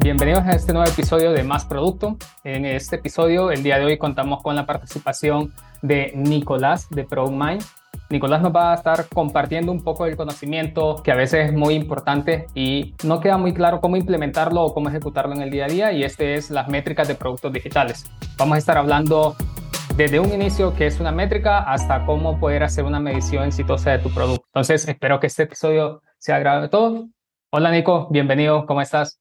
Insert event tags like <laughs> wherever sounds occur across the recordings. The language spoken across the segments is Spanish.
Bienvenidos a este nuevo episodio de Más Producto. En este episodio, el día de hoy, contamos con la participación de Nicolás de ProMind. Nicolás nos va a estar compartiendo un poco del conocimiento que a veces es muy importante y no queda muy claro cómo implementarlo o cómo ejecutarlo en el día a día y este es las métricas de productos digitales. Vamos a estar hablando desde un inicio que es una métrica hasta cómo poder hacer una medición exitosa de tu producto. Entonces, espero que este episodio sea agradable a todos. Hola Nico, bienvenido, ¿cómo estás?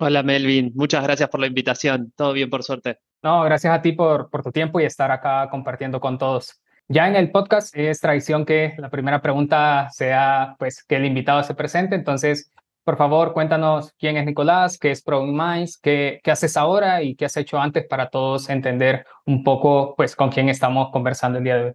Hola Melvin, muchas gracias por la invitación. Todo bien por suerte. No, gracias a ti por, por tu tiempo y estar acá compartiendo con todos. Ya en el podcast es tradición que la primera pregunta sea pues que el invitado se presente, entonces por favor cuéntanos quién es Nicolás, qué es Pro Minds, qué, qué haces ahora y qué has hecho antes para todos entender un poco pues con quién estamos conversando el día de hoy.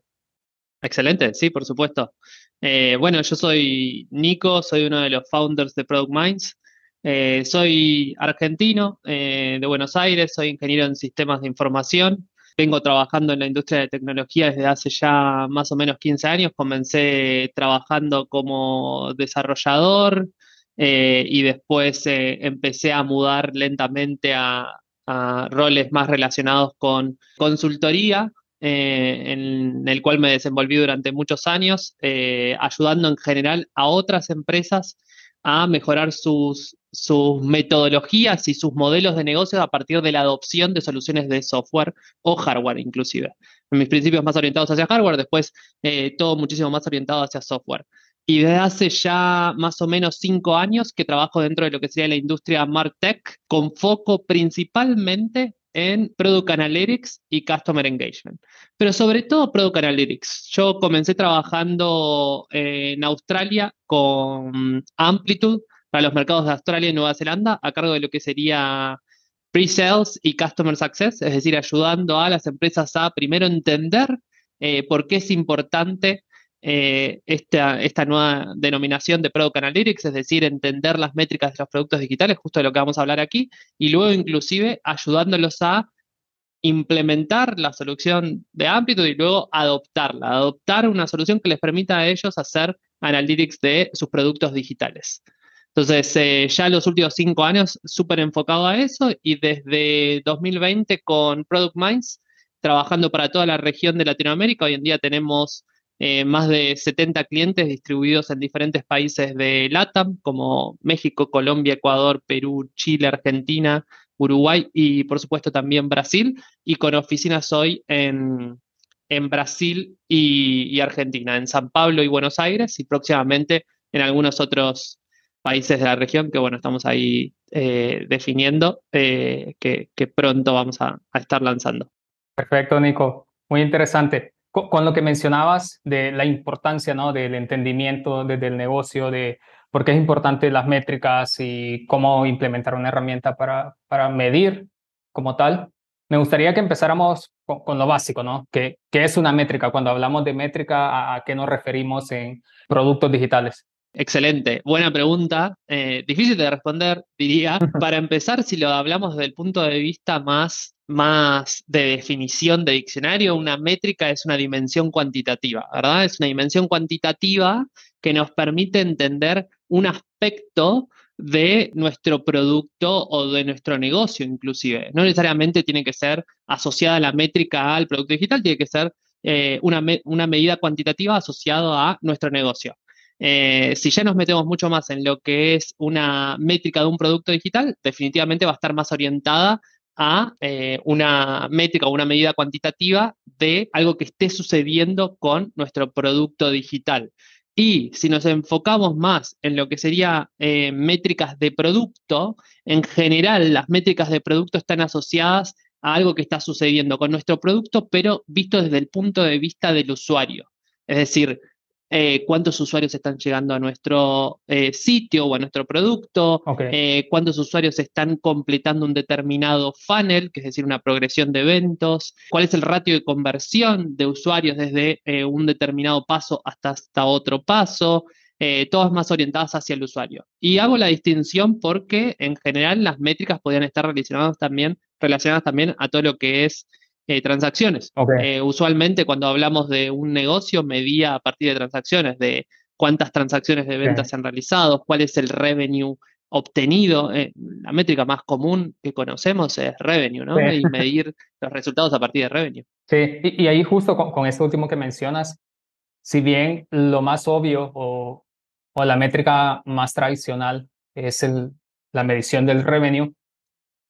Excelente, sí, por supuesto. Eh, bueno, yo soy Nico, soy uno de los founders de Product Minds. Eh, soy argentino eh, de Buenos Aires, soy ingeniero en sistemas de información. Vengo trabajando en la industria de tecnología desde hace ya más o menos 15 años. Comencé trabajando como desarrollador y después empecé a mudar lentamente a, roles más relacionados con consultoría, en el cual me desenvolví durante muchos años, ayudando en general a otras empresas a mejorar sus, sus metodologías y sus modelos de negocio a partir de la adopción de soluciones de software o hardware inclusive. En mis principios más orientados hacia hardware, después eh, todo muchísimo más orientado hacia software. Y desde hace ya más o menos cinco años que trabajo dentro de lo que sería la industria MarTech, con foco principalmente en Product Analytics y Customer Engagement. Pero sobre todo Product Analytics. Yo comencé trabajando en Australia con Amplitude para los mercados de Australia y Nueva Zelanda a cargo de lo que sería pre-sales y customer success, es decir, ayudando a las empresas a primero entender eh, por qué es importante eh, esta, esta, nueva denominación de Product Analytics, es decir, entender las métricas de los productos digitales, justo de lo que vamos a hablar aquí, y luego inclusive ayudándolos a implementar la solución de Amplitude y luego adoptarla, adoptar una solución que les permita a ellos hacer analytics de sus productos digitales. Entonces, eh, ya los últimos cinco años súper enfocado a eso y desde 2020 con Product Minds, trabajando para toda la región de Latinoamérica, hoy en día tenemos eh, más de 70 clientes distribuidos en diferentes países de LATAM, como México, Colombia, Ecuador, Perú, Chile, Argentina, Uruguay y por supuesto también Brasil, y con oficinas hoy en, Brasil y, Argentina, en San Pablo y Buenos Aires, y próximamente en algunos otros países de la región que, bueno, estamos ahí eh, definiendo, eh, que, pronto vamos a estar lanzando. Perfecto, Nico. Muy interesante con, lo que mencionabas de la importancia ¿no? del entendimiento desde el negocio, de por qué es importante las métricas y cómo implementar una herramienta para, para medir como tal, me gustaría que empezáramos con, lo básico, ¿no? ¿Qué, ¿Qué, es una métrica? Cuando hablamos de métrica, ¿a, qué nos referimos en productos digitales? Excelente, buena pregunta. Eh, difícil de responder, diría. <laughs> Para empezar, si lo hablamos desde el punto de vista más más de definición de diccionario, una métrica es una dimensión cuantitativa, ¿verdad? Es una dimensión cuantitativa que nos permite entender un aspecto de nuestro producto o de nuestro negocio inclusive. No necesariamente tiene que ser asociada la métrica al producto digital, tiene que ser eh, una, medida cuantitativa asociada a nuestro negocio. Eh, si ya nos metemos mucho más en lo que es una métrica de un producto digital, definitivamente va a estar más orientada a eh, una métrica o una medida cuantitativa de algo que esté sucediendo con nuestro producto digital. Y si nos enfocamos más en lo que sería eh, métricas de producto, en general las métricas de producto están asociadas a algo que está sucediendo con nuestro producto, pero visto desde el punto de vista del usuario. Es decir, eh, cuántos usuarios están llegando a nuestro eh, sitio o a nuestro producto, eh, cuántos usuarios están completando un determinado funnel, que es decir, una progresión de eventos, cuál es el ratio de conversión de usuarios desde un determinado paso hasta, hasta otro paso. todas más orientadas hacia el usuario. Y hago la distinción porque en general las métricas podrían estar relacionadas también, relacionadas también a todo lo que es eh, transacciones. Eh, usualmente cuando hablamos de un negocio, medía a partir de transacciones, de cuántas transacciones de ventas se han realizado, cuál es el revenue obtenido, eh, la métrica más común que conocemos es revenue, ¿no? Y medir los resultados a partir de revenue. Sí, y, ahí justo con, con, último que mencionas, si bien lo más obvio o, o la métrica más tradicional es el, la medición del revenue,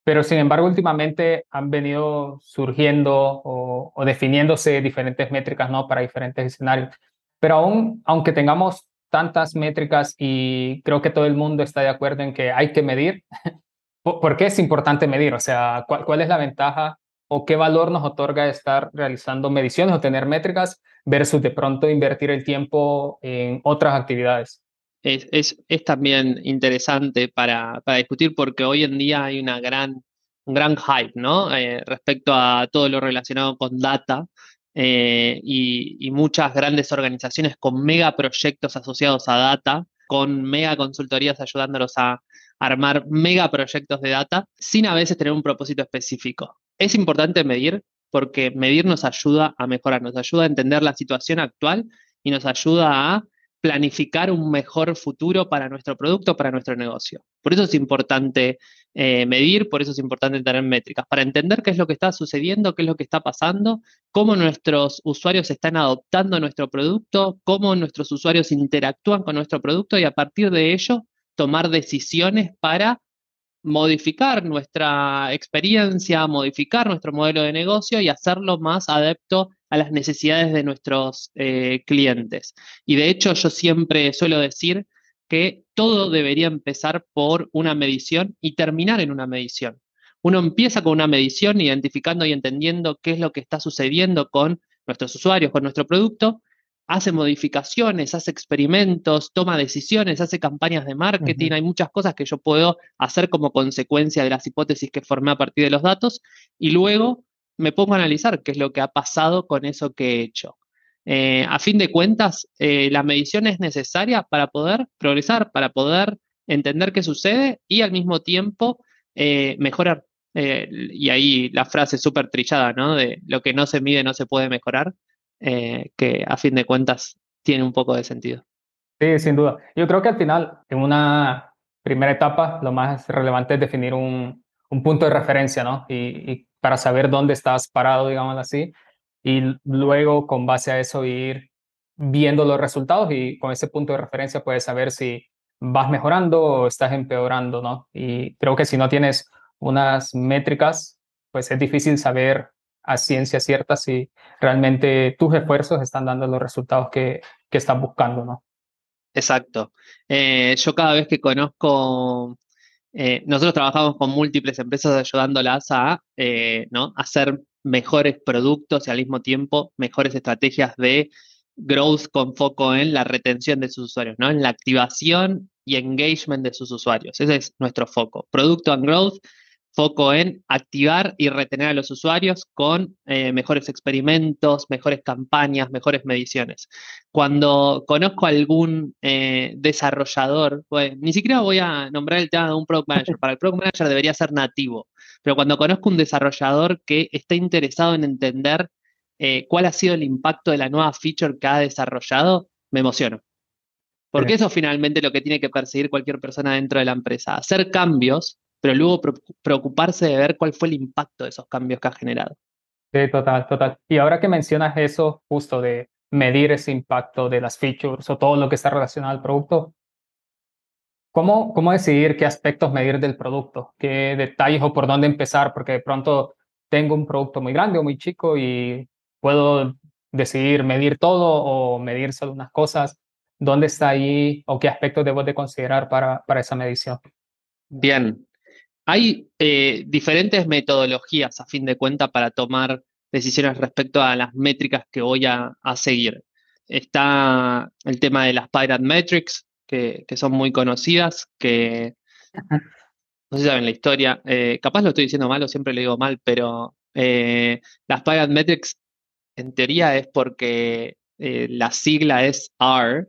pero sin embargo últimamente han venido surgiendo o, definiéndose diferentes métricas ¿no? para diferentes escenarios. Pero aún, aunque tengamos tantas métricas y creo que todo el mundo está de acuerdo en que hay que medir. <laughs> ¿Por qué es importante medir? O sea, ¿cuál, es la ventaja o qué valor nos otorga estar realizando mediciones o tener métricas versus de pronto invertir el tiempo en otras actividades? Es, es, es también interesante para, para, discutir porque hoy en día hay una gran, un gran hype ¿no? Eh, respecto a todo lo relacionado con data eh, y, muchas grandes organizaciones con mega proyectos asociados a data, con mega consultorías ayudándolos a armar mega proyectos de data, sin a veces tener un propósito específico. Es importante medir porque medir nos ayuda a mejorar, nos ayuda a entender la situación actual y nos ayuda a planificar un mejor futuro para nuestro producto, para nuestro negocio. Por eso es importante eh, medir, por eso es importante tener métricas, para entender qué es lo que está sucediendo, qué es lo que está pasando, cómo nuestros usuarios están adoptando nuestro producto, cómo nuestros usuarios interactúan con nuestro producto y a partir de ello tomar decisiones para modificar nuestra experiencia, modificar nuestro modelo de negocio y hacerlo más adepto a las necesidades de nuestros eh, clientes. Y de hecho yo siempre suelo decir que todo debería empezar por una medición y terminar en una medición. Uno empieza con una medición identificando y entendiendo qué es lo que está sucediendo con nuestros usuarios, con nuestro producto, hace modificaciones, hace experimentos, toma decisiones, hace campañas de marketing, hay muchas cosas que yo puedo hacer como consecuencia de las hipótesis que formé a partir de los datos y luego me pongo a analizar qué es lo que ha pasado con eso que he hecho. Eh, a fin de cuentas, eh, la medición es necesaria para poder progresar, para poder entender qué sucede y al mismo tiempo eh, mejorar. y ahí la frase súper trillada, ¿no? De lo que no se mide no se puede mejorar, que a fin de cuentas tiene un poco de sentido. Sí, sin duda. Yo creo que al final, en una primera etapa, lo más relevante es definir un, un punto de referencia, ¿no? y, para saber dónde estás parado, digamos así, y luego con base a eso ir viendo los resultados y con ese punto de referencia puedes saber si vas mejorando o estás empeorando, ¿no? Y creo que si no tienes unas métricas, pues es difícil saber a ciencia cierta si realmente tus esfuerzos están dando los resultados que, que estás buscando, ¿no? Exacto. Eh, yo cada vez que conozco eh, nosotros trabajamos con múltiples empresas ayudándolas a eh, ¿no? hacer mejores productos y al mismo tiempo mejores estrategias de growth con foco en la retención de sus usuarios, ¿no? en la activación y engagement de sus usuarios. Ese es nuestro foco. Producto and growth foco en activar y retener a los usuarios con eh, mejores experimentos, mejores campañas, mejores mediciones. Cuando conozco a algún eh, desarrollador, pues, ni siquiera voy a nombrar el tema de un Product Manager, <laughs> para el Product Manager debería ser nativo, pero cuando conozco un desarrollador que está interesado en entender eh, cuál ha sido el impacto de la nueva feature que ha desarrollado, me emociono. Porque eso finalmente es lo que tiene que perseguir cualquier persona dentro de la empresa, hacer cambios pero luego preocuparse de ver cuál fue el impacto de esos cambios que ha generado. Sí, total, total. Y ahora que mencionas eso, justo de medir ese impacto de las features o todo lo que está relacionado al producto, ¿cómo, cómo decidir qué aspectos medir del producto? ¿Qué detalles o por dónde empezar? Porque de pronto tengo un producto muy grande o muy chico y puedo decidir medir todo o medir solo unas cosas. ¿Dónde está ahí o qué aspectos debo de considerar para, para esa medición? Bien, hay eh, diferentes metodologías, a fin de cuentas, para tomar decisiones respecto a las métricas que voy a, seguir. Está el tema de las Pirate Metrics, que, son muy conocidas, que no sé si saben la historia. Eh, capaz lo estoy diciendo mal o siempre lo digo mal, pero eh, las Pirate Metrics en teoría es porque la sigla es R,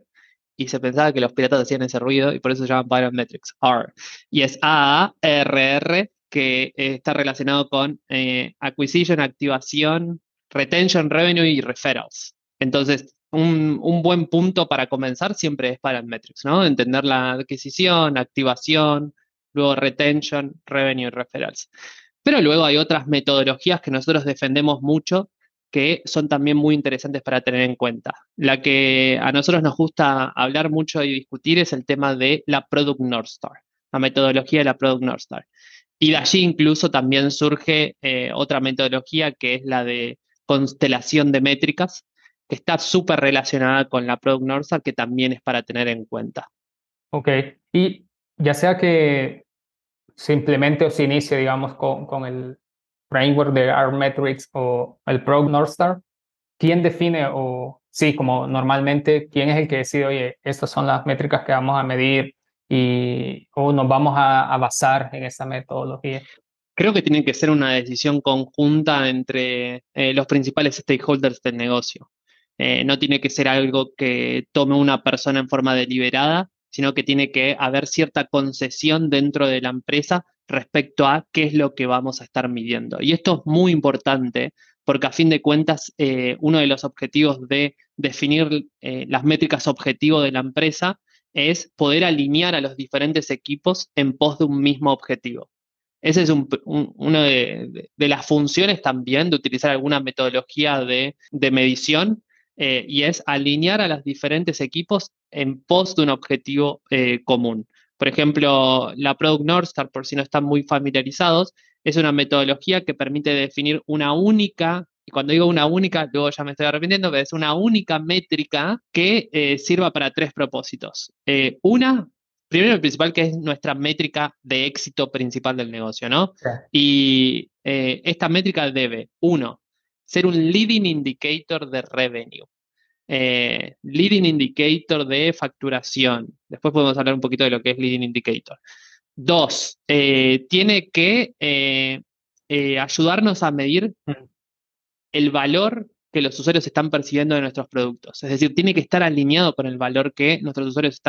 y se pensaba que los piratas hacían ese ruido y por eso se llaman Pirate Metrics, R. Y es ARR, que está relacionado con eh, acquisition, activación, retention, revenue y referrals. Entonces, un, buen punto para comenzar siempre es Pirate Metrics, ¿no? Entender la adquisición, activación, luego retention, revenue y referrals. Pero luego hay otras metodologías que nosotros defendemos mucho que son también muy interesantes para tener en cuenta. La que a nosotros nos gusta hablar mucho y discutir es el tema de la Product North Star, la metodología de la Product North Star. Y de allí incluso también surge eh, otra metodología que es la de constelación de métricas, que está súper relacionada con la Product North Star, que también es para tener en cuenta. Ok, y ya sea que se implemente o se inicie, digamos, con, con el framework de R-Metrics o el Product North Star, ¿quién define o sí, como normalmente, quién es el que decide, oye, estas son las métricas que vamos a medir y o nos vamos a, basar en esa metodología? Creo que tiene que ser una decisión conjunta entre eh, los principales stakeholders del negocio. Eh, no tiene que ser algo que tome una persona en forma deliberada, sino que tiene que haber cierta concesión dentro de la empresa respecto a qué es lo que vamos a estar midiendo. Y esto es muy importante porque a fin de cuentas eh, uno de los objetivos de definir eh, las métricas objetivo de la empresa es poder alinear a los diferentes equipos en pos de un mismo objetivo. Esa es una de, las funciones también de utilizar alguna metodología de, medición eh, y es alinear a los diferentes equipos en pos de un objetivo común. Por ejemplo, la Product North Star, por si no están muy familiarizados, es una metodología que permite definir una única, y cuando digo una única, luego ya me estoy arrepintiendo, pero es una única métrica que eh, sirva para tres propósitos. Eh, una, primero y principal, que es nuestra métrica de éxito principal del negocio, ¿no? Y eh, esta métrica debe, uno, ser un leading indicator de revenue. Eh, leading indicator de facturación. Después podemos hablar un poquito de lo que es leading indicator. Dos, eh, tiene que eh, ayudarnos a medir el valor que los usuarios están percibiendo de nuestros productos. Es decir, tiene que estar alineado con el valor que nuestros usuarios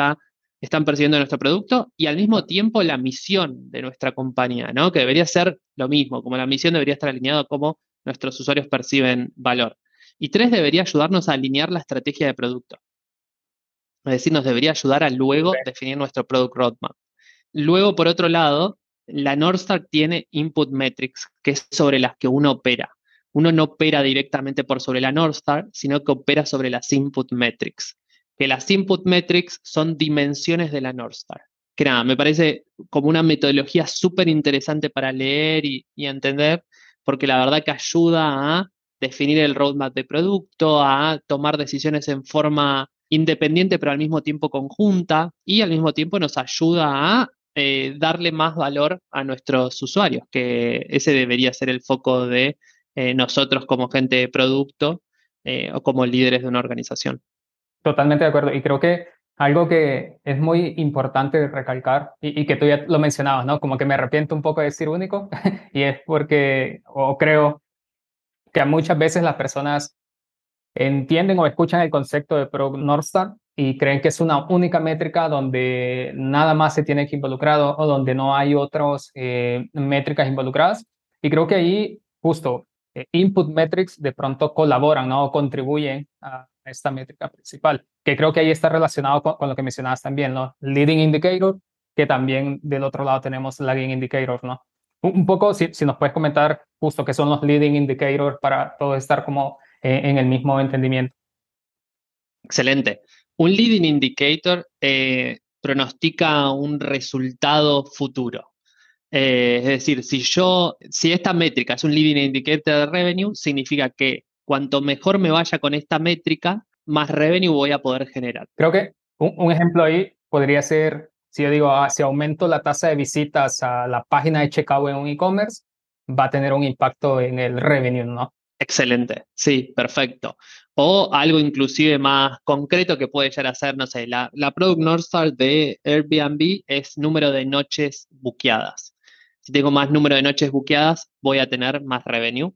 están percibiendo de nuestro producto y al mismo tiempo la misión de nuestra compañía, ¿no? Que debería ser lo mismo, como la misión debería estar alineado como nuestros usuarios perciben valor. Y tres, debería ayudarnos a alinear la estrategia de producto. Es decir, nos debería ayudar a luego definir nuestro product roadmap. Luego, por otro lado, la Northstar tiene input metrics, que es sobre las que uno opera. Uno no opera directamente por sobre la Northstar, sino que opera sobre las input metrics. Que las input metrics son dimensiones de la Northstar. Que nada, me parece como una metodología súper interesante para leer y entender, porque la verdad que ayuda a definir el roadmap de producto, a tomar decisiones en forma independiente pero al mismo tiempo conjunta y al mismo tiempo nos ayuda a eh, darle más valor a nuestros usuarios, que ese debería ser el foco de eh, nosotros como gente de producto eh, o como líderes de una organización. Totalmente de acuerdo. Y creo que algo que es muy importante recalcar y, y, que tú ya lo mencionabas, ¿no? Como que me arrepiento un poco de decir único <laughs> y es porque, o creo que muchas veces las personas entienden o escuchan el concepto de Pro North Star y creen que es una única métrica donde nada más se tiene que involucrar o donde no hay otras eh, métricas involucradas. Y creo que ahí justo eh, input metrics de pronto colaboran ¿no? o contribuyen a esta métrica principal, que creo que ahí está relacionado con, lo que mencionabas también, ¿no? Leading indicator, que también del otro lado tenemos lagging indicator, ¿no? Un, poco, si, si, nos puedes comentar justo qué son los leading indicators para todo estar como eh, en el mismo entendimiento. Excelente. Un leading indicator eh, pronostica un resultado futuro. Eh, es decir, si yo, si esta métrica es un leading indicator de revenue, significa que cuanto mejor me vaya con esta métrica, más revenue voy a poder generar. Creo que un, un ejemplo ahí podría ser si yo digo, ah, si aumento la tasa de visitas a la página de checkout en un e-commerce, va a tener un impacto en el revenue, ¿no? Excelente, sí, perfecto. O algo inclusive más concreto que puede llegar a ser, no sé, la, la Product North Star de Airbnb es número de noches buqueadas. Si tengo más número de noches buqueadas, voy a tener más revenue,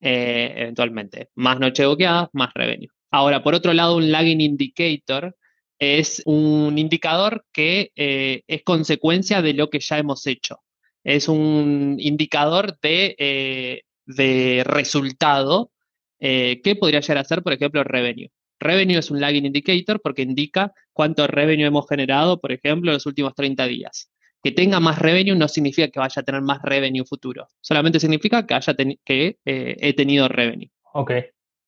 eh, eventualmente. Más noches buqueadas, más revenue. Ahora, por otro lado, un lagging indicator es un indicador que eh, es consecuencia de lo que ya hemos hecho. Es un indicador de, eh, de resultado eh, que podría llegar a ser, por ejemplo, revenue. Revenue es un lagging indicator porque indica cuánto revenue hemos generado, por ejemplo, en los últimos 30 días. que tenga más revenue no significa que vaya a tener más revenue futuro, solamente significa que, haya que eh, he tenido revenue. Ok.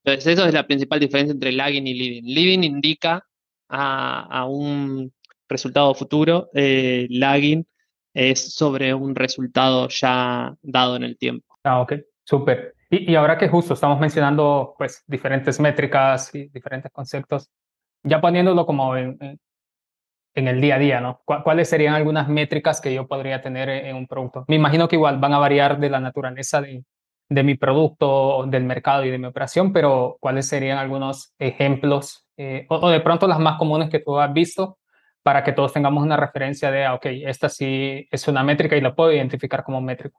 Entonces, eso es la principal diferencia entre lagging y leading. Leading indica a, un resultado futuro, eh, lagging es sobre un resultado ya dado en el tiempo. Ah, ok, súper. Y, ahora que justo estamos mencionando pues diferentes métricas y diferentes conceptos, ya poniéndolo como en el día a día, ¿no? ¿Cuáles serían algunas métricas que yo podría tener en un producto? Me imagino que igual van a variar de la naturaleza de, de mi producto, del mercado y de mi operación, pero ¿cuáles serían algunos ejemplos eh, o, de pronto las más comunes que tú has visto para que todos tengamos una referencia de, ah, ok, esta sí es una métrica y la puedo identificar como métrica?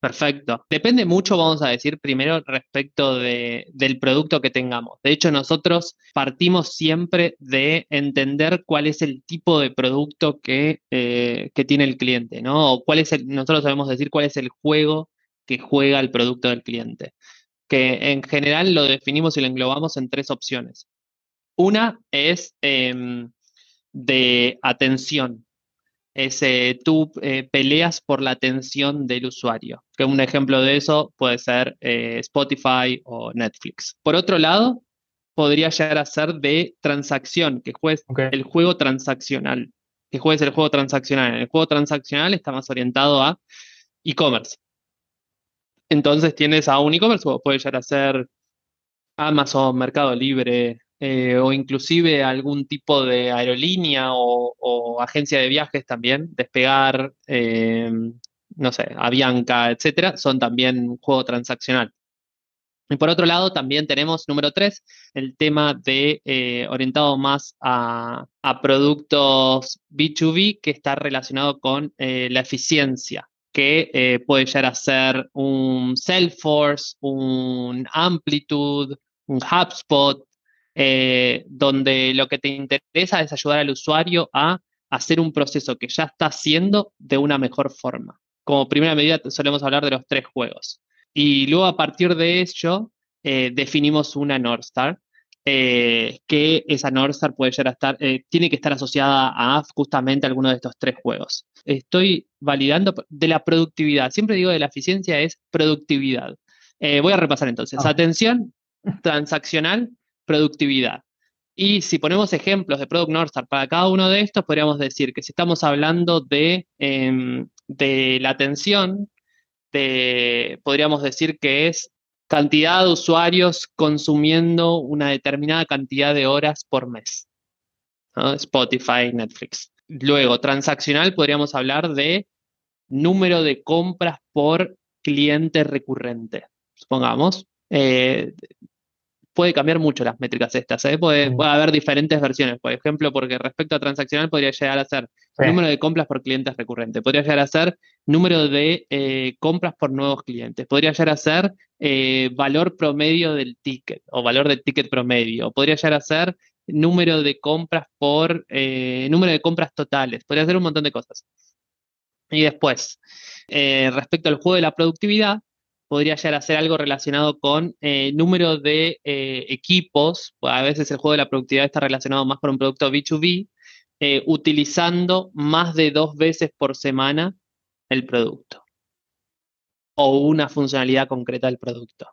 Perfecto. Depende mucho, vamos a decir, primero respecto de, del producto que tengamos. De hecho, nosotros partimos siempre de entender cuál es el tipo de producto que, eh, que tiene el cliente, ¿no? O cuál es el, nosotros sabemos decir cuál es el juego que juega el producto del cliente. Que en general lo definimos y lo englobamos en tres opciones. Una es em, de atención, es, eh, tú eh, peleas por la atención del usuario. Que un ejemplo de eso puede ser eh, Spotify o Netflix. Por otro lado, podría llegar a ser de transacción, que juegues el juego transaccional. Que juegues el juego transaccional. El juego transaccional está más orientado a e-commerce. Entonces tienes a un e-commerce, puede llegar a ser Amazon, Mercado Libre, eh, o inclusive algún tipo de aerolínea o, agencia de viajes también, Despegar, eh, no sé, Avianca, etcétera, son también un juego transaccional. Y por otro lado, también tenemos, número tres, el tema de eh, orientado más a, productos B2B que está relacionado con la eficiencia, que puede llegar a ser un Salesforce, un Amplitude, un HubSpot, eh, donde lo que te interesa es ayudar al usuario a hacer un proceso que ya está haciendo de una mejor forma. Como primera medida solemos hablar de los tres juegos. Y luego a partir de ello eh, definimos una North Star, eh, que esa North Star puede llegar a estar, tiene que estar asociada a justamente alguno de estos tres juegos. Estoy validando de la productividad. Siempre digo de la eficiencia es productividad. voy a repasar entonces. Ah. Atención <laughs> transaccional, productividad. Y si ponemos ejemplos de Product North Star para cada uno de estos, podríamos decir que si estamos hablando de, em, de la atención, podríamos decir que es cantidad de usuarios consumiendo una determinada cantidad de horas por mes. Spotify, Netflix. Luego, transaccional, podríamos hablar de número de compras por cliente recurrente. Supongamos, eh, puede cambiar mucho las métricas estas. ¿eh? Puede, haber diferentes versiones, por ejemplo, porque respecto a transaccional podría llegar a ser número de compras por clientes recurrentes, podría llegar a ser número de eh, compras por nuevos clientes, podría llegar a ser eh, valor promedio del ticket o valor del ticket promedio, podría llegar a ser número de compras por número de compras totales, podría ser un montón de cosas. Y después, respecto al juego de la productividad, podría llegar a ser algo relacionado con eh, número de eh, equipos, a veces el juego de la productividad está relacionado más con un producto B2B, eh, utilizando más de dos veces por semana el producto o una funcionalidad concreta del producto.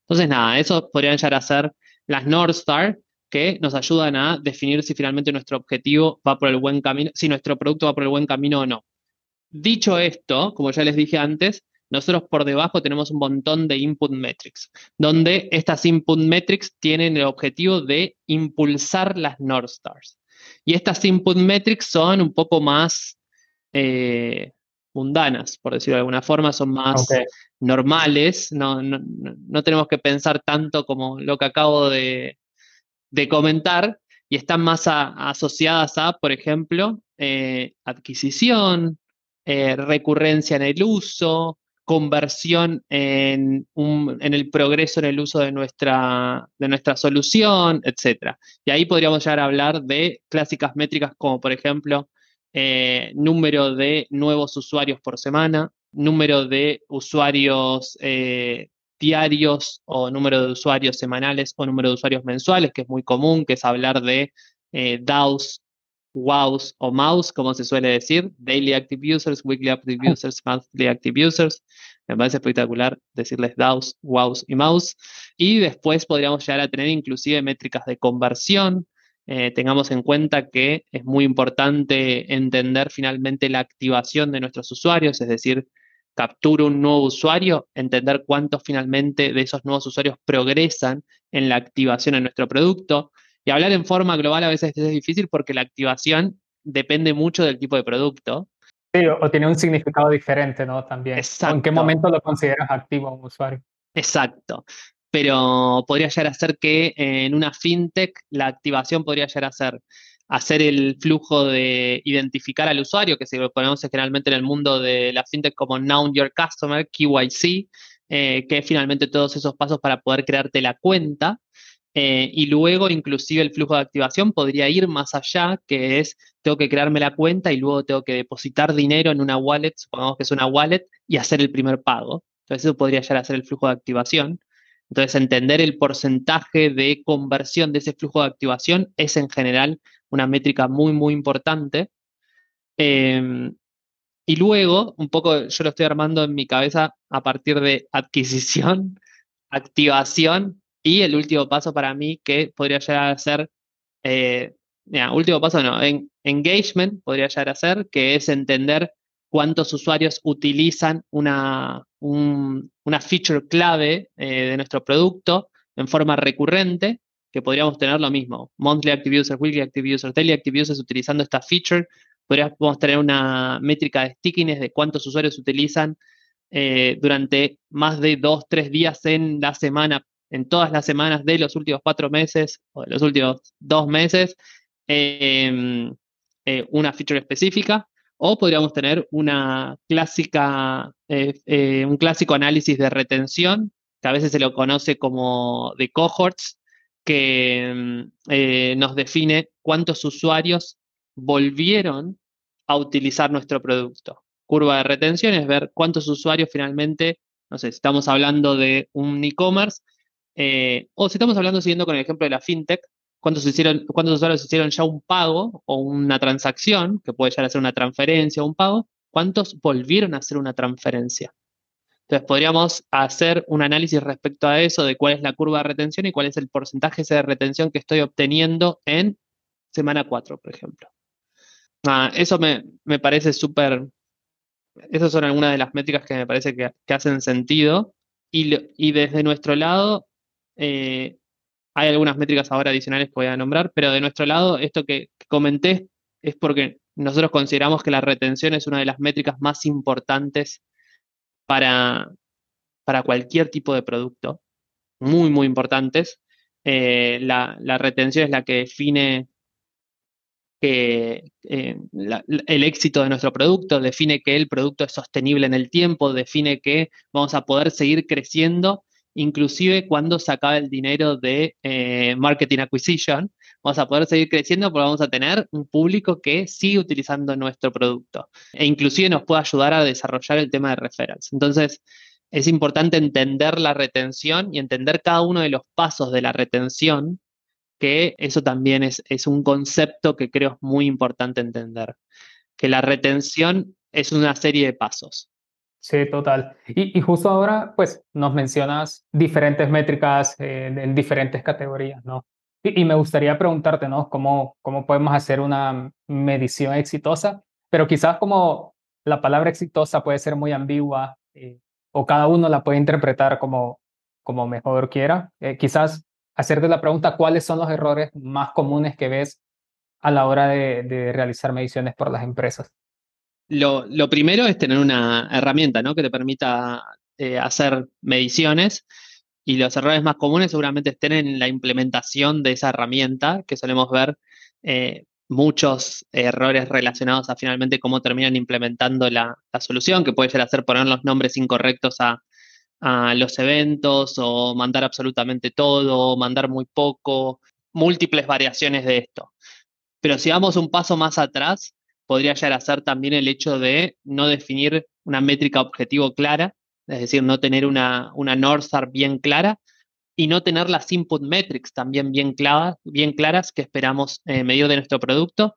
Entonces, nada, eso podrían llegar a ser las North Star que nos ayudan a definir si finalmente nuestro objetivo va por el buen camino, si nuestro producto va por el buen camino o no. Dicho esto, como ya les dije antes, nosotros por debajo tenemos un montón de input metrics, donde estas input metrics tienen el objetivo de impulsar las North Stars. Y estas input metrics son un poco más eh, mundanas, por decirlo de alguna forma, son más normales, no, tenemos que pensar tanto como lo que acabo de, comentar, y están más asociadas a, por ejemplo, eh, adquisición, eh, recurrencia en el uso, conversión en, el progreso en el uso de nuestra, de nuestra solución, etc. Y ahí podríamos llegar a hablar de clásicas métricas como, por ejemplo, eh, número de nuevos usuarios por semana, número de usuarios eh, diarios o número de usuarios semanales o número de usuarios mensuales, que es muy común, que es hablar de eh, DAOs WOWs o MAUs, como se suele decir, Daily Active Users, Weekly Active ah. Users, Monthly Active Users. Me parece espectacular decirles DAOs, WOWs y MAUs. Y después podríamos llegar a tener inclusive métricas de conversión. Eh, tengamos en cuenta que es muy importante entender finalmente la activación de nuestros usuarios, es decir, capturo un nuevo usuario, entender cuántos finalmente de esos nuevos usuarios progresan en la activación en nuestro producto. Y hablar en forma global a veces es difícil porque la activación depende mucho del tipo de producto. Sí, o tiene un significado diferente, ¿no? También. Exacto. ¿En qué momento lo consideras activo un usuario? Exacto. Pero podría llegar a ser que en una fintech la activación podría llegar a ser hacer el flujo de identificar al usuario, que se lo ponemos generalmente en el mundo de la fintech como Know Your Customer, KYC, eh, que es finalmente todos esos pasos para poder crearte la cuenta. Eh, y luego, inclusive, el flujo de activación podría ir más allá, que es, tengo que crearme la cuenta y luego tengo que depositar dinero en una wallet, supongamos que es una wallet, y hacer el primer pago. Entonces, eso podría llegar a ser el flujo de activación. Entonces, entender el porcentaje de conversión de ese flujo de activación es en general una métrica muy, muy importante. Em, y luego, un poco, yo lo estoy armando en mi cabeza a partir de adquisición, <laughs> activación y el último paso para mí que podría llegar a ser, eh, último paso no, en, engagement podría llegar a ser, que es entender cuántos usuarios utilizan una, una feature clave eh, de nuestro producto en forma recurrente que podríamos tener lo mismo, monthly active users, weekly active users, daily active users utilizando esta feature, podríamos tener una métrica de stickiness de cuántos usuarios utilizan eh, durante más de dos, tres días en la semana, en todas las semanas de los últimos cuatro meses o de los últimos dos meses, em, eh, una feature específica. O podríamos tener una clásica, eh, un clásico análisis de retención, que a veces se lo conoce como de cohorts, que eh, nos define cuántos usuarios volvieron a utilizar nuestro producto. Curva de retención es ver cuántos usuarios finalmente, no sé, si estamos hablando de un e-commerce, eh, o si estamos hablando, siguiendo con el ejemplo de la fintech, cuántos, usuarios hicieron ya un pago o una transacción, que puede llegar a ser una transferencia o un pago, cuántos volvieron a hacer una transferencia. Entonces podríamos hacer un análisis respecto a eso, de cuál es la curva de retención y cuál es el porcentaje de retención que estoy obteniendo en semana 4, por ejemplo. Ah, eso me, parece súper, esas son algunas de las métricas que me parece que, hacen sentido. Y, desde nuestro lado, eh, hay algunas métricas ahora adicionales que voy a nombrar, pero de nuestro lado, esto que comenté es porque nosotros consideramos que la retención es una de las métricas más importantes para, para cualquier tipo de producto, muy, muy importantes. Eh, la, retención es la que define eh, el éxito de nuestro producto, define que el producto es sostenible en el tiempo, define que vamos a poder seguir creciendo, inclusive cuando se acabe el dinero de eh, marketing acquisition, vamos a poder seguir creciendo porque vamos a tener un público que sigue utilizando nuestro producto e inclusive nos puede ayudar a desarrollar el tema de referrals. Entonces, es importante entender la retención y entender cada uno de los pasos de la retención, que eso también es, es un concepto que creo muy importante entender, que la retención es una serie de pasos. Sí, total. Y, justo ahora, pues, nos mencionas diferentes métricas en diferentes categorías, ¿no? Y, me gustaría preguntarte, ¿no? ¿Cómo, ¿Cómo podemos hacer una medición exitosa? Pero quizás como la palabra exitosa puede ser muy ambigua eh, o cada uno la puede interpretar como, como mejor quiera. Eh, quizás hacerte la pregunta, ¿cuáles son los errores más comunes que ves a la hora de, realizar mediciones por las empresas? Lo, lo, primero es tener una herramienta ¿no? que te permita eh, hacer mediciones y los errores más comunes seguramente estén en la implementación de esa herramienta, que solemos ver eh, muchos errores relacionados a finalmente cómo terminan implementando la, solución, que puede ser hacer poner los nombres incorrectos a, los eventos o mandar absolutamente todo, mandar muy poco, múltiples variaciones de esto. Pero si vamos un paso más atrás, podría llegar a ser también el hecho de no definir una métrica objetivo clara es decir, no tener una, una North Star bien clara y no tener las input metrics también bien, claras, bien claras que esperamos eh, medir de nuestro producto.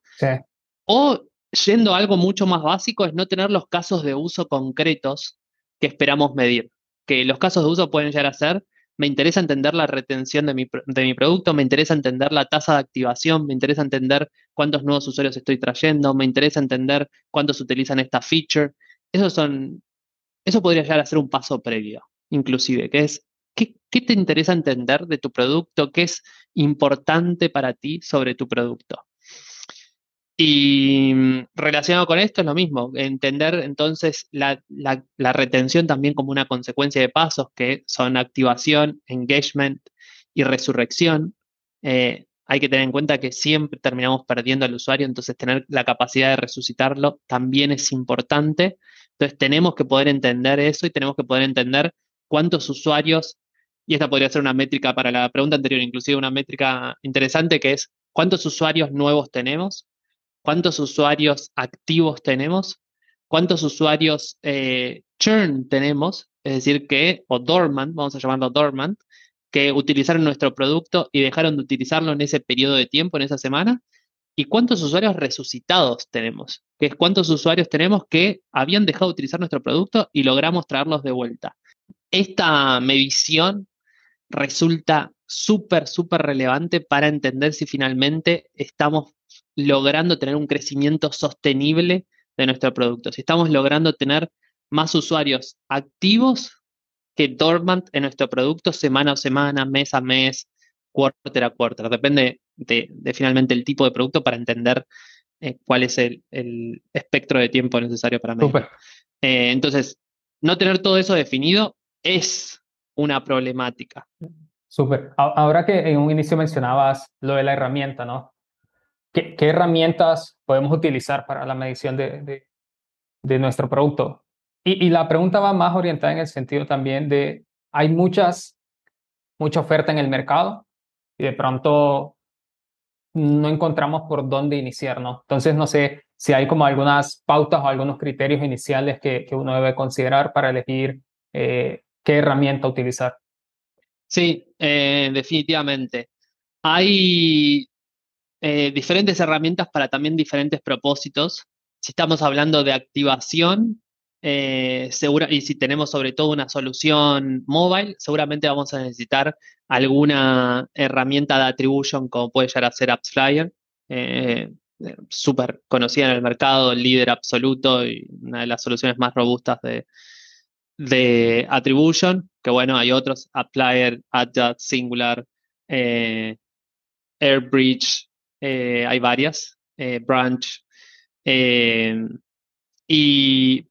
O yendo a algo mucho más básico es no tener los casos de uso concretos que esperamos medir. Que los casos de uso pueden llegar a ser, me interesa entender la retención de mi, de mi producto, me interesa entender la tasa de activación, me interesa entender cuántos nuevos usuarios estoy trayendo, me interesa entender cuántos utilizan esta feature. Eso, son, eso podría llegar a ser un paso previo, inclusive, que es ¿Qué, ¿qué, te interesa entender de tu producto? ¿Qué es importante para ti sobre tu producto? Y mm, relacionado con esto es lo mismo, entender entonces la, retención también como una consecuencia de pasos que son activación, engagement y resurrección. Eh, hay que tener en cuenta que siempre terminamos perdiendo al usuario, entonces tener la capacidad de resucitarlo también es importante. Entonces tenemos que poder entender eso y tenemos que poder entender cuántos usuarios, y esta podría ser una métrica para la pregunta anterior, inclusive una métrica interesante que es cuántos usuarios nuevos tenemos cuántos usuarios activos tenemos, cuántos usuarios eh, churn tenemos, es decir, que, o dormant, vamos a llamarlo dormant, que utilizaron nuestro producto y dejaron de utilizarlo en ese periodo de tiempo, en esa semana, y cuántos usuarios resucitados tenemos, que es cuántos usuarios tenemos que habían dejado de utilizar nuestro producto y logramos traerlos de vuelta. Esta medición resulta súper, súper relevante para entender si finalmente estamos logrando tener un crecimiento sostenible de nuestro producto, si estamos logrando tener más usuarios activos que dormant en nuestro producto semana a semana, mes a mes, quarter a quarter. Depende de, finalmente el tipo de producto para entender eh, cuál es el, espectro de tiempo necesario para medir. Eh, entonces, no tener todo eso definido es una problemática. Súper. Ahora que en un inicio mencionabas lo de la herramienta, ¿no? ¿Qué, herramientas podemos utilizar para la medición de, de, nuestro producto? Y, y, la pregunta va más orientada en el sentido también de, hay muchas, mucha oferta en el mercado y de pronto no encontramos por dónde iniciar, ¿no? Entonces, no sé si hay como algunas pautas o algunos criterios iniciales que, que uno debe considerar para elegir eh, qué herramienta utilizar. Sí, eh, definitivamente. Hay eh, diferentes herramientas para también diferentes propósitos. Si estamos hablando de activación, eh, segura, y si tenemos sobre todo una solución mobile, seguramente vamos a necesitar alguna herramienta de attribution como puede llegar a ser AppsFlyer, eh, súper conocida en el mercado, líder absoluto y una de las soluciones más robustas de, de attribution, que bueno, hay otros, AppFlyer, AdJust, Singular, AirBridge, eh, hay varias, eh, Branch, eh, y,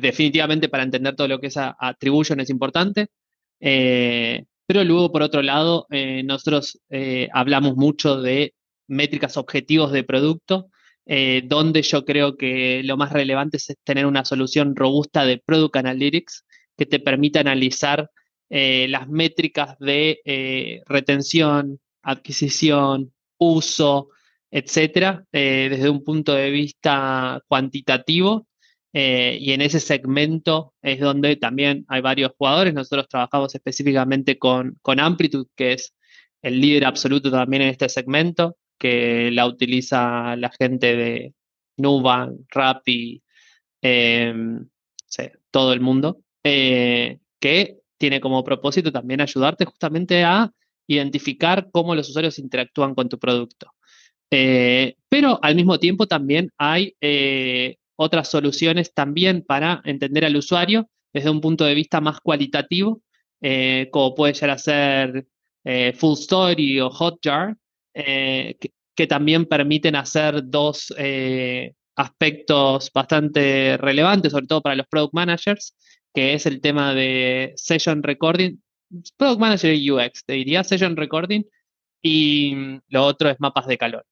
definitivamente para entender todo lo que es attribution es importante. pero luego, por otro lado, nosotros hablamos mucho de métricas objetivos de producto, donde yo creo que lo más relevante es tener una solución robusta de Product Analytics que te permita analizar las métricas de retención, adquisición, uso, etcétera, eh, desde un punto de vista cuantitativo. Eh, y en ese segmento es donde también hay varios jugadores. Nosotros trabajamos específicamente con, con Amplitude, que es el líder absoluto también en este segmento, que la utiliza la gente de Nubank, Rappi, em, todo el mundo, eh, que tiene como propósito también ayudarte justamente a identificar cómo los usuarios interactúan con tu producto. Eh, pero al mismo tiempo también hay eh, otras soluciones también para entender al usuario desde un punto de vista más cualitativo, como puede llegar a ser Full Story o Hotjar, que, que, también permiten hacer dos aspectos bastante relevantes, sobre todo para los product managers, que es el tema de session recording, Product Manager y UX, te diría Session Recording y mm, lo otro es mapas de calor.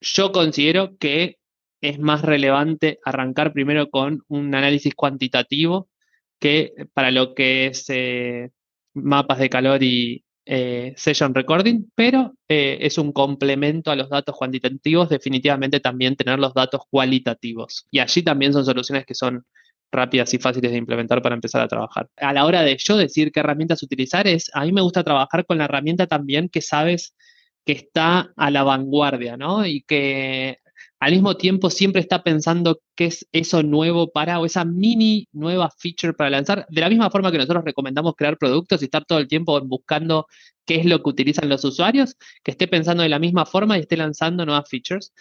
Yo considero que es más relevante arrancar primero con un análisis cuantitativo que para lo que es eh, mapas de calor y eh, session recording, pero eh, es un complemento a los datos cuantitativos, definitivamente también tener los datos cualitativos. Y allí también son soluciones que son rápidas y fáciles de implementar para empezar a trabajar. A la hora de yo decir qué herramientas utilizar es, a mí me gusta trabajar con la herramienta también que sabes que está a la vanguardia, ¿no? Y que al mismo tiempo siempre está pensando qué es eso nuevo para o esa mini nueva feature para lanzar. De la misma forma que nosotros recomendamos crear productos y estar todo el tiempo buscando qué es lo que utilizan los usuarios, que esté pensando de la misma forma y esté lanzando nuevas features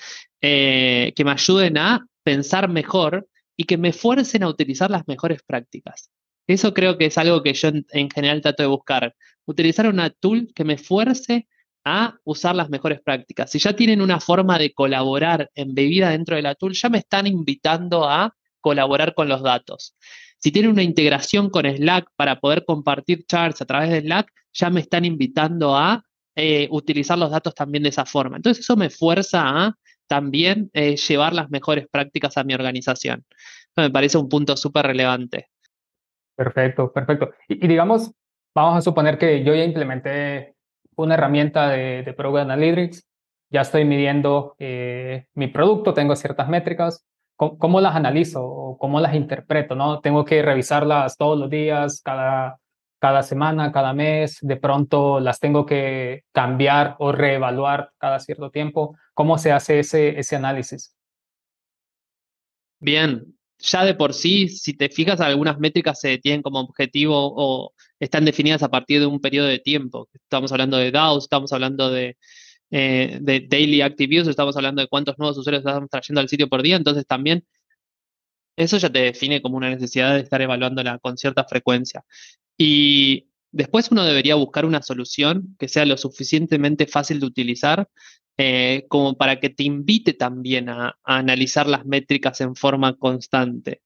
eh, que me ayuden a pensar mejor y que me fuercen a utilizar las mejores prácticas. Eso creo que es algo que yo en general trato de buscar. Utilizar una tool que me fuerce a usar las mejores prácticas. Si ya tienen una forma de colaborar embebida dentro de la tool, ya me están invitando a colaborar con los datos. Si tienen una integración con Slack para poder compartir charts a través de Slack, ya me están invitando a eh, utilizar los datos también de esa forma. Entonces eso me fuerza a también eh, llevar las mejores prácticas a mi organización. me parece un punto súper relevante. Perfecto, perfecto. y, digamos, vamos a suponer que yo ya implementé una herramienta de, de Analytics, ya estoy midiendo eh, mi producto, tengo ciertas métricas, ¿Cómo, las analizo o cómo las interpreto? ¿no? Tengo que revisarlas todos los días, cada, cada semana, cada mes, de pronto las tengo que cambiar o reevaluar cada cierto tiempo. ¿Cómo se hace ese, ese análisis? Bien, ya de por sí, si te fijas, algunas métricas se tienen como objetivo o están definidas a partir de un periodo de tiempo. Estamos hablando de DAOs, estamos hablando de, eh, de Daily Active Use, estamos hablando de cuántos nuevos usuarios estamos trayendo al sitio por día, entonces también eso ya te define como una necesidad de estar evaluándola con cierta frecuencia. Y después uno debería buscar una solución que sea lo suficientemente fácil de utilizar eh, como para que te invite también a, analizar las métricas en forma constante.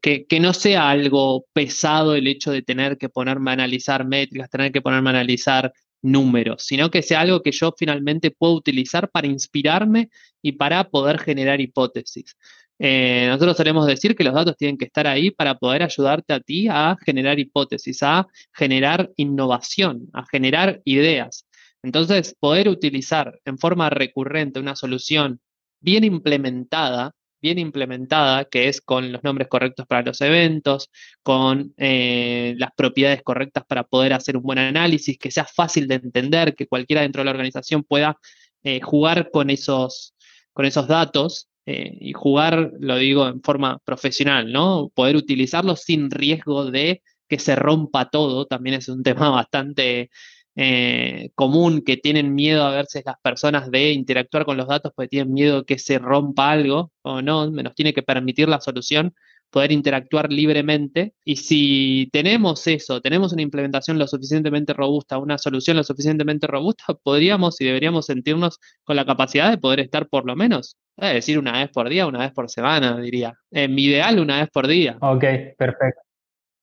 Que, que, no sea algo pesado el hecho de tener que ponerme a analizar métricas, tener que ponerme a analizar números, sino que sea algo que yo finalmente puedo utilizar para inspirarme y para poder generar hipótesis. Eh, nosotros solemos decir que los datos tienen que estar ahí para poder ayudarte a ti a generar hipótesis, a generar innovación, a generar ideas. Entonces, poder utilizar en forma recurrente una solución bien implementada, bien implementada, que es con los nombres correctos para los eventos, con eh, las propiedades correctas para poder hacer un buen análisis, que sea fácil de entender, que cualquiera dentro de la organización pueda eh, jugar con esos, con esos datos eh, y jugar, lo digo en forma profesional, ¿no? Poder utilizarlos sin riesgo de que se rompa todo, también es un <laughs> tema bastante eh, común que tienen miedo a verse las personas de interactuar con los datos porque tienen miedo que se rompa algo o no, menos tiene que permitir la solución poder interactuar libremente. Y si tenemos eso, tenemos una implementación lo suficientemente robusta, una solución lo suficientemente robusta, <laughs> podríamos y deberíamos sentirnos con la capacidad de poder estar por lo menos, es decir, una vez por día, una vez por semana, diría. En mi ideal, una vez por día. Ok, perfecto.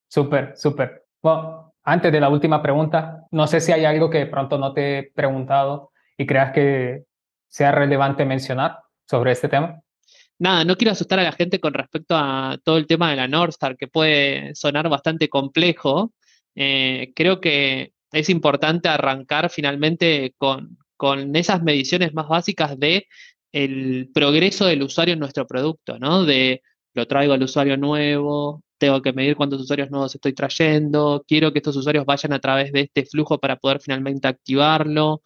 Súper, súper. Bueno, antes de la última pregunta, no sé si hay algo que de pronto no te he preguntado y creas que sea relevante mencionar sobre este tema. Nada, no quiero asustar a la gente con respecto a todo el tema de la Northstar, que puede sonar bastante complejo. Eh, creo que es importante arrancar finalmente con, con esas mediciones más básicas de el progreso del usuario en nuestro producto, ¿no? De lo traigo al usuario nuevo, tengo que medir cuántos usuarios nuevos estoy trayendo, quiero que estos usuarios vayan a través de este flujo para poder finalmente activarlo.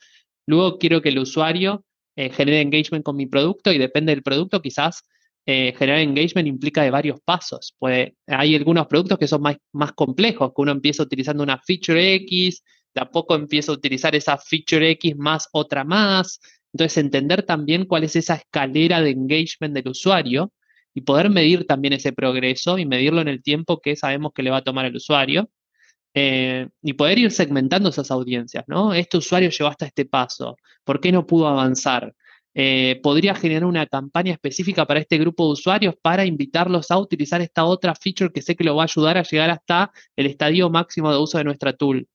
Luego quiero que el usuario eh, genere engagement con mi producto y depende del producto, quizás eh, generar engagement implica de varios pasos. Pues hay algunos productos que son más, más complejos, que uno empieza utilizando una feature X, de a poco empieza a utilizar esa feature X más otra más. Entonces, entender también cuál es esa escalera de engagement del usuario y poder medir también ese progreso y medirlo en el tiempo que sabemos que le va a tomar el usuario. Eh, y poder ir segmentando esas audiencias, ¿no? Este usuario llegó hasta este paso, ¿por qué no pudo avanzar? Eh, podría generar una campaña específica para este grupo de usuarios para invitarlos a utilizar esta otra feature que sé que lo va a ayudar a llegar hasta el estadio máximo de uso de nuestra tool.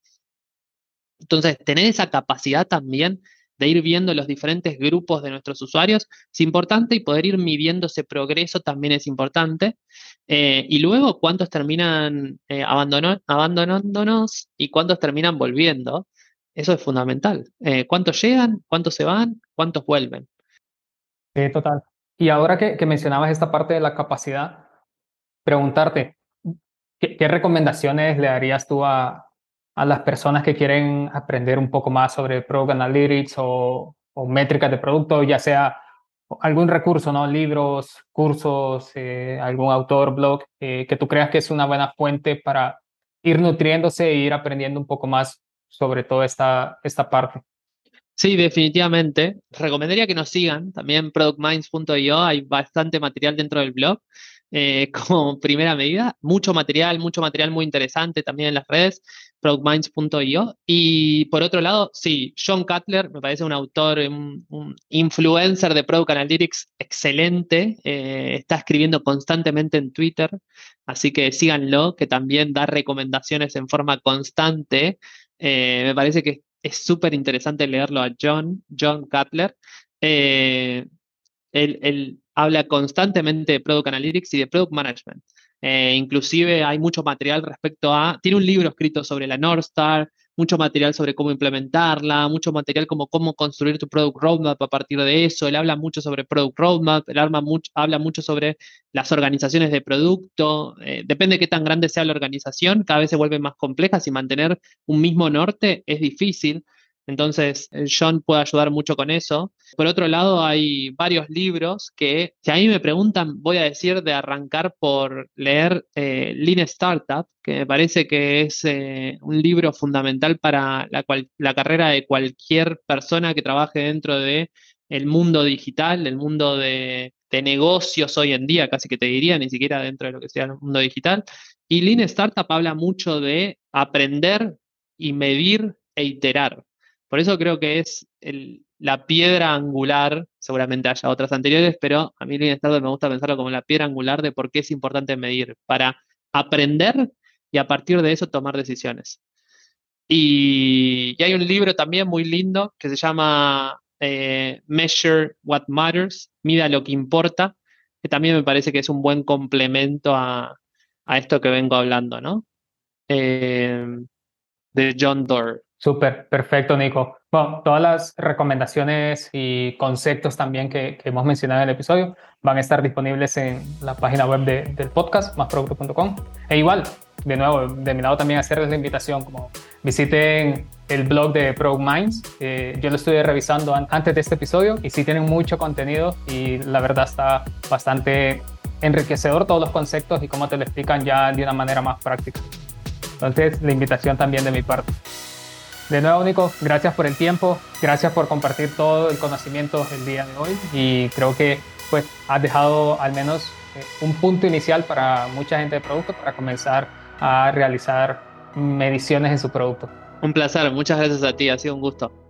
Entonces, tener esa capacidad también de ir viendo los diferentes grupos de nuestros usuarios es importante y poder ir midiendo ese progreso también es importante. Eh, y luego, cuántos terminan eh, abandonándonos y cuántos terminan volviendo. Eso es fundamental. Eh, ¿Cuántos llegan? ¿Cuántos se van? ¿Cuántos vuelven? Sí, total. Y ahora que, mencionabas esta parte de la capacidad, preguntarte, ¿qué recomendaciones le darías tú a, a las personas que quieren aprender un poco más sobre Product Analytics o, métricas de producto, ya sea algún recurso, ¿no? Libros, cursos, eh, algún autor, blog, eh, que tú creas que es una buena fuente para ir nutriéndose e ir aprendiendo un poco más sobre toda esta, esta parte. Sí, definitivamente. Recomendaría que nos sigan. También productminds.io hay bastante material dentro del blog. Eh, <laughs> como primera medida. Mucho material, mucho material muy interesante también en las redes, productminds.io. Y por otro lado, sí, John Cutler me parece un autor, un, influencer de Product Analytics excelente. Eh, está escribiendo constantemente en Twitter, así que síganlo, que también da recomendaciones en forma constante. Eh, me parece que es súper interesante leerlo a John, John Cutler. él, habla constantemente de Product Analytics y de Product Management. Eh, inclusive hay mucho material respecto a, tiene un libro escrito sobre la North Star, mucho material sobre cómo implementarla, mucho material como cómo construir tu Product Roadmap a partir de eso. Él habla mucho sobre Product Roadmap, él mucho, habla mucho sobre las organizaciones de producto. Eh, depende de qué tan grande sea la organización, cada vez se vuelve más compleja y mantener un mismo norte es difícil. Entonces, eh, John puede ayudar mucho con eso. Por otro lado, hay varios libros que, si a mí me preguntan, voy a decir de arrancar por leer eh, Lean Startup, que me parece que es eh, un libro fundamental para la, carrera de cualquier persona que trabaje dentro el mundo digital, el mundo de, de negocios hoy en día, casi que te diría, ni siquiera dentro de lo que sea el mundo digital. Y Lean Startup habla mucho de aprender y medir e iterar. Por eso creo que es la piedra angular, seguramente haya otras anteriores, pero a mí Lean Startup me gusta pensarlo como la piedra angular de por qué es importante medir, para aprender y a partir de eso tomar decisiones. Y, hay un libro también muy lindo que se llama eh, Measure What Matters, Mida lo que importa, que también me parece que es un buen complemento a, esto que vengo hablando, ¿no? Eh, de John Doerr. Súper, perfecto, Nico. Bueno, todas las recomendaciones y conceptos también que, hemos mencionado en el episodio van a estar disponibles en la página web del podcast, másproducto.com. E igual, de nuevo, de mi lado también hacerles la invitación, como visiten el blog de Pro Minds. Eh, yo lo estuve revisando antes de este episodio y sí tienen mucho contenido y la verdad está bastante enriquecedor todos los conceptos y cómo te lo explican ya de una manera más práctica. Entonces, la invitación también de mi parte. De nuevo, Nico, gracias por el tiempo, gracias por compartir todo el conocimiento el día de hoy y creo que pues has dejado al menos eh, un punto inicial para mucha gente de producto para comenzar a realizar mediciones en su producto. Un placer, muchas gracias a ti, ha sido un gusto.